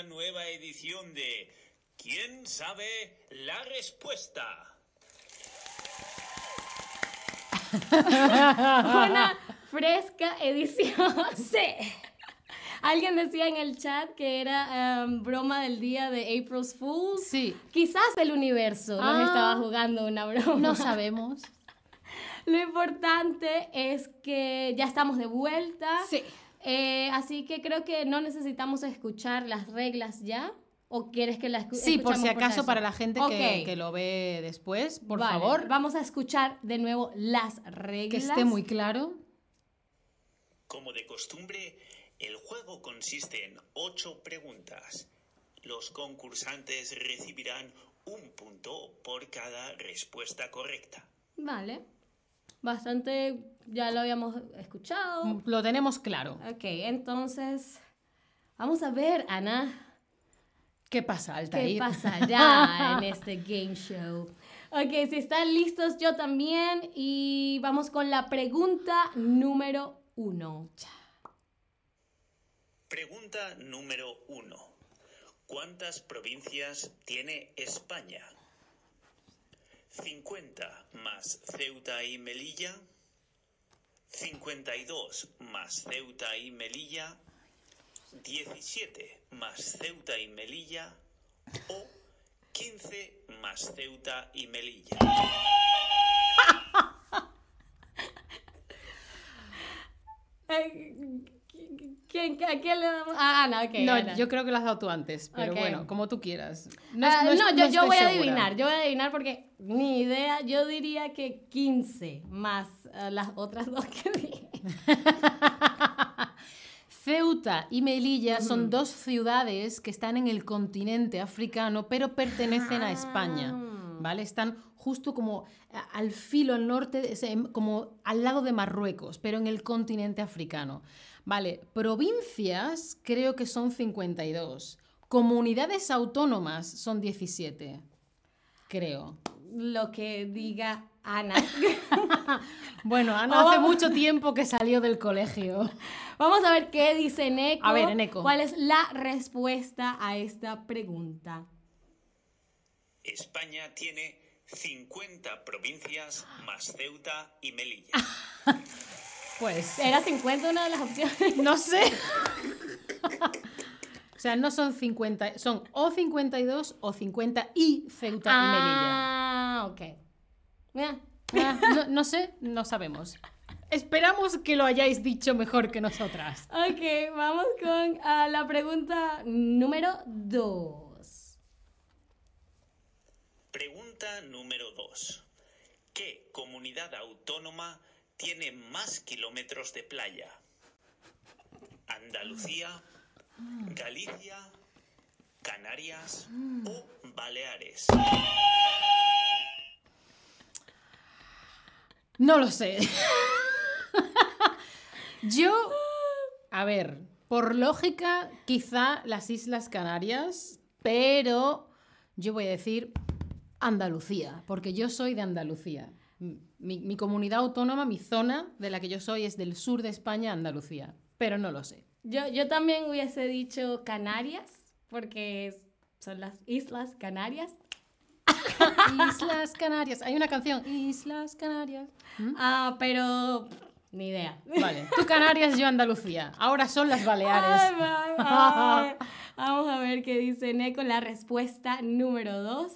una nueva edición de ¿Quién sabe la respuesta? Una fresca edición. Sí. Alguien decía en el chat que era em, broma del día de April's Fools. Sí. Quizás el universo nos Ah. estaba jugando una broma. No sabemos. Lo importante es que ya estamos de vuelta. Sí. Eh, así que creo que no necesitamos escuchar las reglas ya. ¿O quieres que las escu- Sí, por si acaso para la gente que, que lo ve después, por Vale, favor, Vamos a escuchar de nuevo las que reglas. esté muy claro. Como de costumbre, el juego consiste en ocho preguntas. Los concursantes recibirán un punto por cada respuesta correcta. Vale. Bastante, ya lo habíamos escuchado. Lo tenemos claro. Ok, entonces, vamos a ver, Ana, ¿Qué pasa, qué Altair? pasa ya en este game show. Ok, si están listos, yo también. Y vamos con la pregunta número uno. Pregunta número uno. ¿Cuántas provincias tiene España? ¿50 más Ceuta y Melilla? ¿52 más Ceuta y Melilla? ¿17 más Ceuta y Melilla? ¿O 15 más Ceuta y Melilla? ¿quién- ¿A quién le damos? A Ana, ok. No, Ana. yo creo que lo has dado tú antes, pero bueno, como tú quieras. Ah, No, es- yo, no yo voy a adivinar, yo voy a adivinar porque ni idea, yo diría que 15 más eh, las otras dos que dije. Ceuta y Melilla son dos ciudades que están en el continente africano, pero pertenecen a España, Ah. ¿Vale? Están justo como al filo al norte, como al lado de Marruecos, pero en el continente africano. Vale, provincias creo que son 52. Comunidades autónomas son 17, creo. Lo que diga Ana. Bueno, Ana hace mucho tiempo que salió del colegio. Vamos a ver qué dice Neko. A ver, Neko. ¿Cuál es la respuesta a esta pregunta? España tiene 50 provincias más Ceuta y Melilla. Pues ¿Era 50 una de las opciones? No sé. o sea, no son 50, son o 52 o 50 y Ceuta Ah, ok. Mira. y Melilla. Ah, no, no sé, no sabemos. Esperamos que lo hayáis dicho mejor que nosotras. Ok, vamos con ah, la pregunta número 2. Pregunta número 2. ¿Qué comunidad autónoma tiene más kilómetros de playa? ¿Andalucía, Galicia, Canarias o Baleares? No lo sé. Yo, a ver, por lógica, quizá las Islas Canarias, pero yo voy a decir Andalucía, porque yo soy de Andalucía. Mi, mi comunidad autónoma, mi zona de la que yo soy es del sur de España, Andalucía, pero no lo sé. Yo, yo también hubiese dicho Canarias, porque son las Islas Canarias. Islas Canarias, hay una canción, Islas Canarias. Ah, pero ni idea. Vale, tú Canarias, yo Andalucía. Ahora son las Baleares. ay, ay. Vamos a ver qué dice Neko. La respuesta número 2.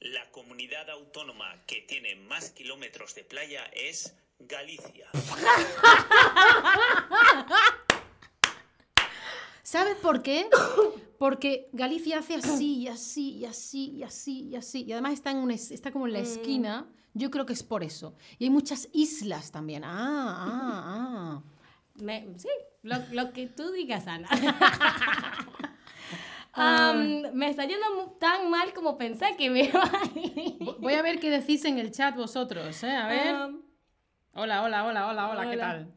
La comunidad autónoma que tiene más kilómetros de playa es Galicia. ¿Sabes por qué? Porque Galicia hace así y así y así y así y así. Y además está, en una es- está como en la esquina. Yo creo que es por eso. Y hay muchas islas también. Ah, ah, ah. Me- sí, lo, lo que tú digas, Ana. Am, me está yendo tan mal como pensé que me iba a ir. Voy a ver qué decís en el chat vosotros, ¿eh? A ver. Hola, hola, hola, hola, hola, ¿qué tal?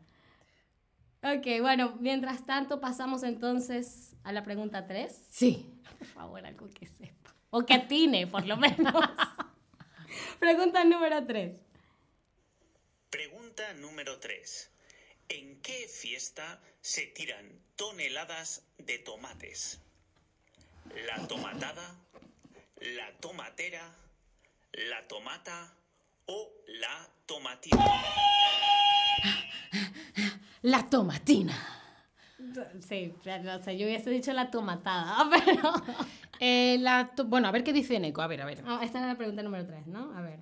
ok, bueno, mientras tanto pasamos entonces a la pregunta 3. Sí. Por favor, algo que sepa. O que atine, por lo menos. pregunta número 3. Pregunta número 3. ¿En qué fiesta se tiran toneladas de tomates? ¿La tomatada? ¿La tomatera? ¿La tomata? ¿O la tomatina? La tomatina. Sí, no sé, yo hubiese dicho la tomatada, pero... Eh, la to- bueno, a ver qué dice Neko. A ver, a ver. No, esta era la pregunta número 3, ¿no? A ver.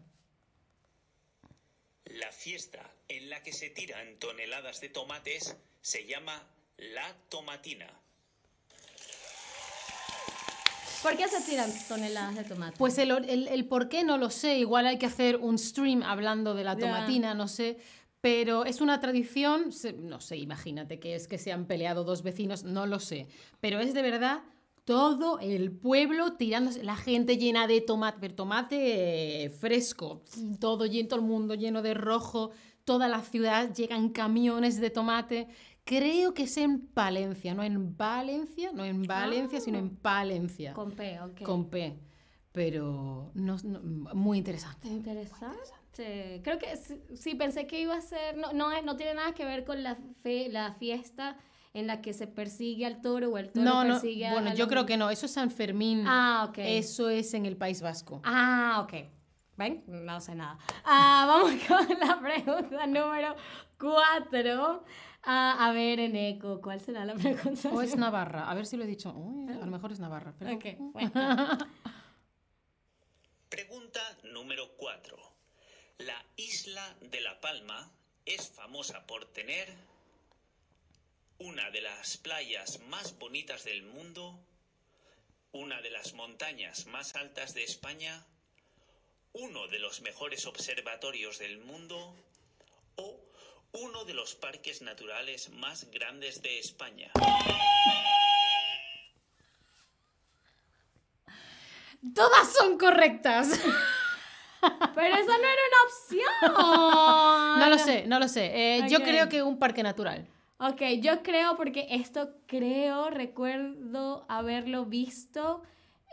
La fiesta en la que se tiran toneladas de tomates se llama la tomatina. ¿Por qué se tiran toneladas de tomate? Pues el, el, el por qué no lo sé. Igual hay que hacer un stream hablando de la tomatina, no sé. Pero es una tradición, no sé, imagínate que es que se han peleado dos vecinos, no lo sé. Pero es de verdad todo el pueblo tirándose, la gente llena de tomate, tomate eh, fresco, todo, todo el mundo lleno de rojo, toda la ciudad llegan camiones de tomate. Creo que es en Palencia, no en Valencia, no en Valencia, sino en Palencia. Con P, ok. Con P. Pero no, no- muy interesante. Interesante. Creo que sí, sí, pensé que iba a ser. No, no, no tiene nada que ver con la, fe, la fiesta en la que se persigue al toro o el toro No, no, persigue a- bueno, yo creo que no, eso es San Fermín. Ah, ok. Eso es en el País Vasco. Ah, ok. ¿Ven? No sé nada. Ah, vamos con la pregunta número 4. a ver, Eneco, ¿cuál será la pregunta? O es Navarra, a ver si lo he dicho. Uy, a lo mejor es Navarra. pero- Ok, bueno. Pregunta número 4. La isla de La Palma es famosa por tener una de las playas más bonitas del mundo, una de las montañas más altas de España, uno de los mejores observatorios del mundo o uno de los parques naturales más grandes de España. Todas son correctas. Pero esa no era una opción. No lo sé, no lo sé. Eh, Yo creo que un parque natural. Ok, yo creo, porque esto creo, recuerdo haberlo visto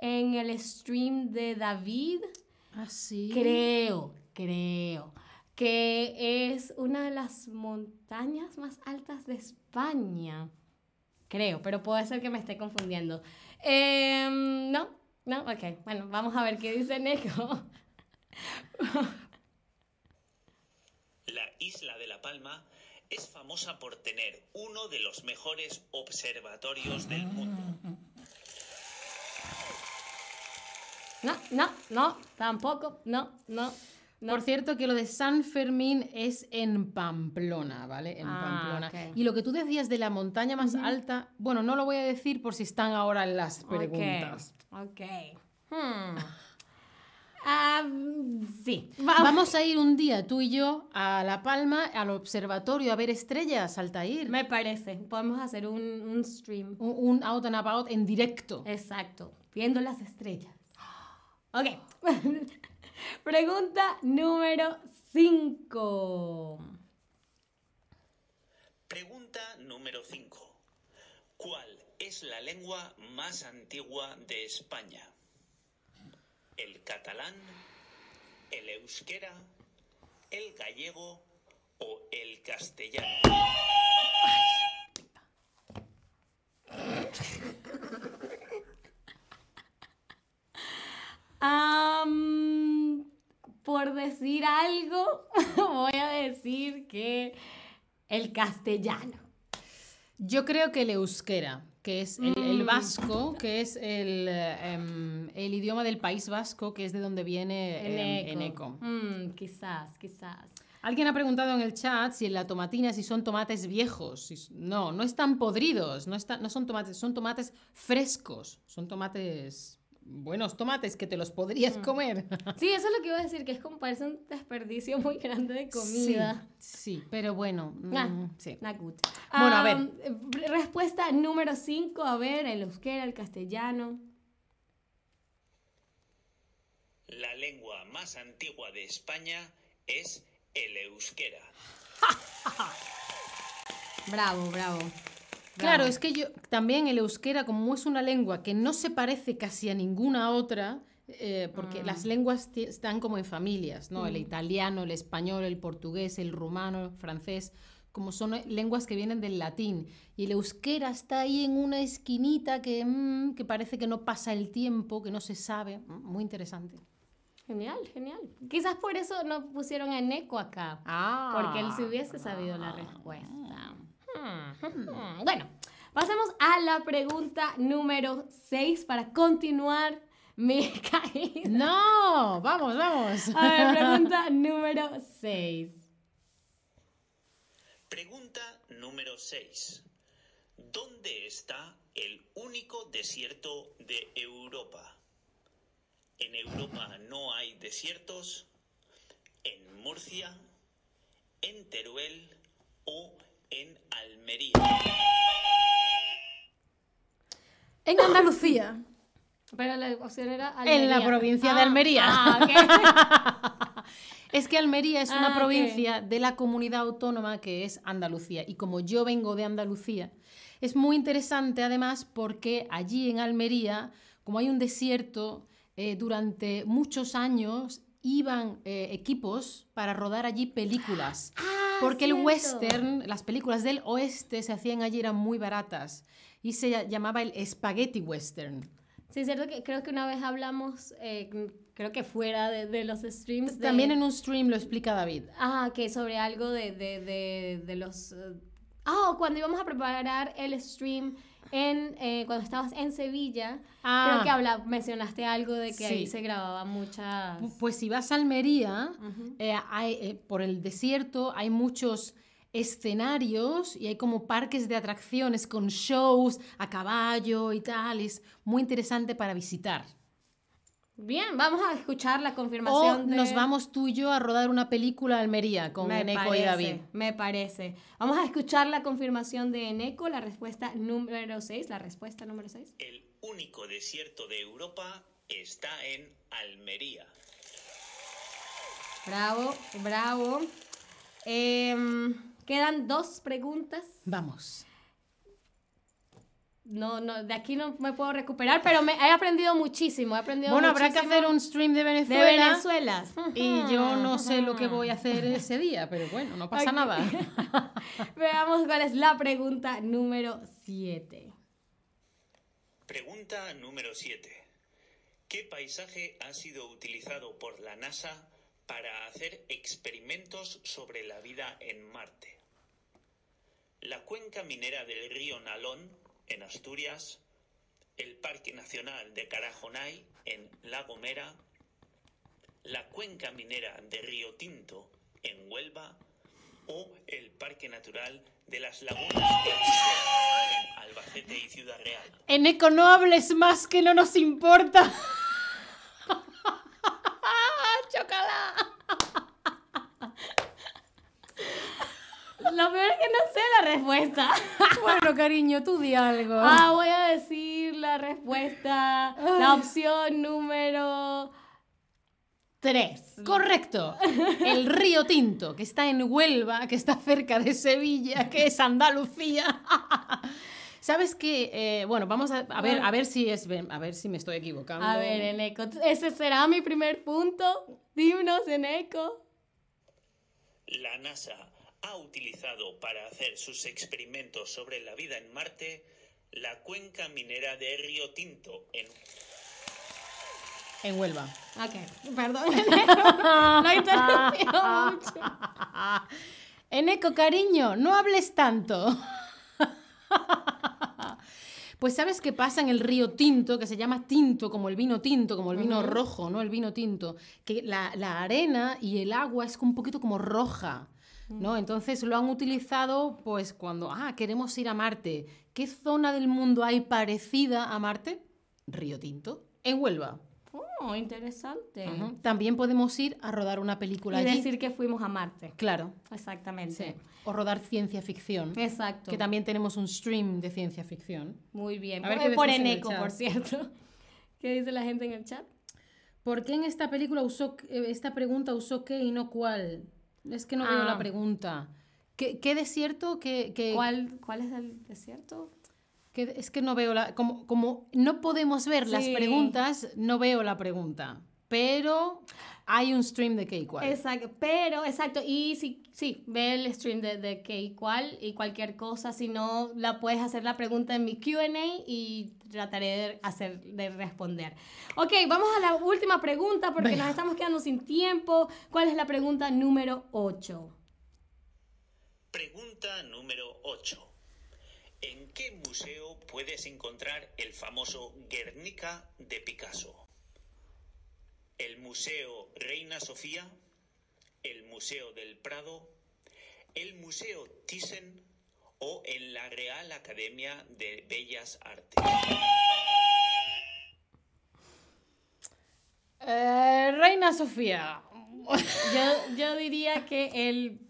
en el stream de David. Ah, sí. Creo, creo que es una de las montañas más altas de España. Creo, pero puede ser que me esté confundiendo. Em, no, no, ok. Bueno, vamos a ver qué dice Neko. La isla de La Palma es famosa por tener uno de los mejores observatorios del mundo. No, no, no, tampoco, no, no. no. Por cierto, que lo de San Fermín es en Pamplona, ¿vale? En Ah, Pamplona. Y lo que tú decías de la montaña más alta, bueno, no lo voy a decir por si están ahora en las preguntas. Ok. Hmm. Ah, sí. Vamos a ir un día, tú y yo, a La Palma, al observatorio, a ver estrellas, Altair. Me parece. Podemos hacer un, un stream. Un, un out and about en directo. Exacto. Viendo las estrellas. Ok. Pregunta número 5. Pregunta número 5. ¿Cuál es la lengua más antigua de España? ¿El catalán, el euskera, el gallego o el castellano? por decir algo, voy a decir que el castellano. Yo creo que el euskera, que es el, el Mm. vasco, que es el, em, el idioma del País Vasco, que es de donde viene em, Eneco. Mm, quizás, quizás. Alguien ha preguntado en el chat si en la tomatina si son tomates viejos. No, no están podridos, no, están, no son tomates, son tomates frescos, son tomates, buenos tomates que te los podrías Mm. comer. Sí, eso es lo que iba a decir, que es como parece un desperdicio muy grande de comida. Sí, sí, pero bueno, mm, Ah. sí. Not good. Bueno, a ver. Am, eh, respuesta número 5, a ver, el euskera, el castellano. La lengua más antigua de España es el euskera. Bravo, bravo. Claro, es que yo también el euskera, como es una lengua que no se parece casi a ninguna otra, eh, porque las lenguas ti- están como en familias, ¿no? El italiano, el español, el portugués, el rumano, el francés, como son eh, lenguas que vienen del latín. Y el euskera está ahí en una esquinita que, mm, que parece que no pasa el tiempo, que no se sabe. Mm, Muy interesante. Genial, genial. Quizás por eso no pusieron a Neko acá. Ah. Porque él se hubiese sabido la respuesta. Hmm. Bueno, pasemos a la pregunta número 6 para continuar mi caída. No, vamos, vamos. A ver, pregunta número 6. Pregunta número 6. ¿Dónde está el único desierto de Europa? ¿En Europa no hay desiertos? ¿En Murcia? ¿En Teruel? ¿O en Almería? En Andalucía. Pero la opción era En la Almería. provincia de Ah, Almería. ah. Es que Almería es una Ah, provincia de la comunidad autónoma que es Andalucía. Y como yo vengo de Andalucía, es muy interesante además porque allí en Almería, como hay un desierto, eh, durante muchos años iban eh, equipos para rodar allí películas. Ah, Porque el cierto. western, las películas del oeste se hacían allí, eran muy baratas. Y se ll- llamaba el spaghetti western. Sí, es cierto que creo que una vez hablamos, eh, creo que fuera de, de los streams. de- También en un stream lo explica David. Ah, que sobre algo de, de, de, de los... eh, Ah, cuando íbamos a preparar el stream en, eh, cuando estabas en Sevilla, Ah. creo que habla, mencionaste algo de que ahí se grababa muchas... Pu- Pues si vas a Almería, eh, hay, eh, por el desierto hay muchos escenarios y hay como parques de atracciones con shows a caballo y tal. Es muy interesante para visitar. Bien, vamos a escuchar la O confirmación de... nos vamos tú y yo a rodar una película a Almería con Me Eneco parece, y David. Me parece. Vamos a escuchar la confirmación de Eneco, la respuesta número 6, la respuesta número 6. El único desierto de Europa está en Almería. Bravo, bravo. Em, quedan dos preguntas. Vamos. No, no, de aquí no me puedo recuperar, pero me, he aprendido muchísimo. He aprendido Bueno, habrá que hacer un stream de de Venezuela. Venezuela. Y yo no sé lo que voy a hacer ese día, pero bueno, no pasa nada. Veamos cuál es la pregunta número 7. Pregunta número 7. ¿Qué paisaje ha sido utilizado por la NASA para hacer experimentos sobre la vida en Marte? La cuenca minera del río Nalón, en Asturias, el Parque Nacional de Carajonay, en La Gomera, la cuenca minera de Río Tinto, en Huelva, o el Parque Natural de las Lagunas de Albacete, en Albacete y Ciudad Real. Eneco, no hables más que no nos importa. ¡Chócala! Lo peor es que no sé la respuesta. Bueno, cariño, tú di algo. Ah, voy a decir la respuesta. La opción número 3. Correcto. El río Tinto, que está en Huelva, que está cerca de Sevilla, que es Andalucía. ¿Sabes qué? Eh, bueno, vamos a, a ver, a ver si es, a ver si me estoy equivocando. A ver, Eneco, ese será mi primer punto. Dímnos, Eneco. La NASA ha utilizado para hacer sus experimentos sobre la vida en Marte la cuenca minera de Río Tinto en En Huelva. Ok, perdón, he interrumpido mucho. Eneco, cariño, no hables tanto. Pues sabes qué pasa en el río Tinto, que se llama tinto, como el vino tinto, como el vino rojo, ¿no? El vino tinto. Que la, la arena y el agua es un poquito como roja, ¿no? Entonces lo han utilizado, pues cuando, ah, queremos ir a Marte. ¿Qué zona del mundo hay parecida a Marte? Río Tinto, en Huelva. Oh, interesante. También podemos ir a rodar una película Y allí. decir que fuimos a Marte. Claro, Exactamente. sí. O rodar ciencia ficción. Exacto. Que también tenemos un stream de ciencia ficción. Muy bien. A ver por, qué Eneco, por cierto. ¿Qué dice la gente en el chat? ¿Por qué en esta película usó eh, esta pregunta usó qué y no cuál? Es que no veo Ah. la pregunta. ¿Qué, qué desierto? ¿Qué, qué- ¿Cuál, ¿Cuál es el desierto? qué- es que no veo la. Como, como no podemos ver las preguntas, no veo la pregunta. pero hay un stream de qué y cuál. Exacto, pero, exacto, y sí, sí, ve el stream de, de qué y cuál y cualquier cosa, si no, la puedes hacer la pregunta en mi Q&A y trataré de, hacer, de responder. Ok, vamos a la última pregunta porque Venga. nos estamos quedando sin tiempo. ¿Cuál es la pregunta número 8? Pregunta número 8. ¿En qué museo puedes encontrar el famoso Guernica de Picasso? ¿El Museo Reina Sofía? ¿El Museo del Prado? ¿El Museo Thyssen? ¿O en la Real Academia de Bellas Artes? Eh, Reina Sofía. Yo, yo diría que el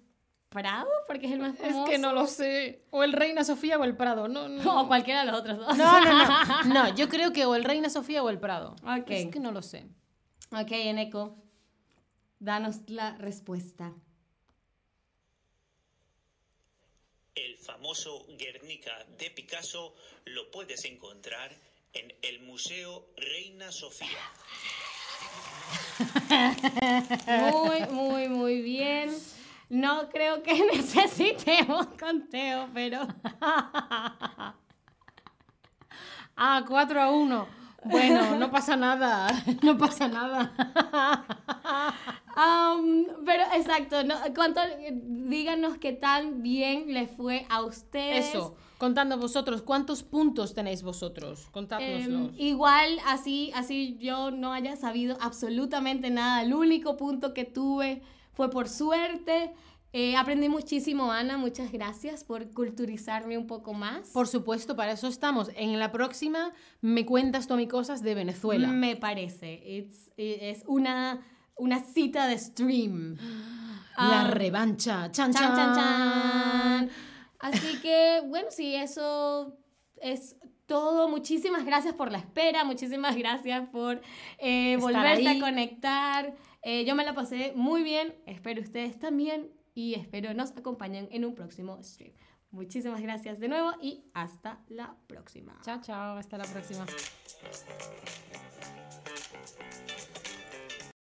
Prado, porque es el más Es famoso. que no lo sé. O el Reina Sofía o el Prado. No, no. O cualquiera de los otros dos. No, no, no. No, yo creo que o el Reina Sofía o el Prado. Ok. Es que no lo sé. Ok, Eneco, danos la respuesta. El famoso Guernica de Picasso lo puedes encontrar en el Museo Reina Sofía. Muy, muy, muy bien. No creo que necesitemos conteo, pero... Ah, 4 a 1. Bueno, no pasa nada. No pasa nada. Um, pero exacto, no, ¿cuánto, díganos qué tan bien les fue a ustedes. Eso. Contando vosotros, ¿cuántos puntos tenéis vosotros? Em, Contádnoslos. igual, así, así yo no haya sabido absolutamente nada. El único punto que tuve fue por suerte. Eh, aprendí muchísimo, Ana. Muchas gracias por culturizarme un poco más. Por supuesto, para eso estamos. En la próxima me cuentas tú a mí cosas de Venezuela. Me parece. It's- es una, una cita de stream. La Ah, revancha. Chan, Chan, chan, chan. Así que, bueno, sí, eso es todo. Muchísimas gracias por la espera, muchísimas gracias por eh, Estar volverse ahí. a conectar. Eh, yo me la pasé muy bien, espero ustedes también y espero nos acompañen en un próximo stream. Muchísimas gracias de nuevo y hasta la próxima. Chao, chao. Hasta la próxima.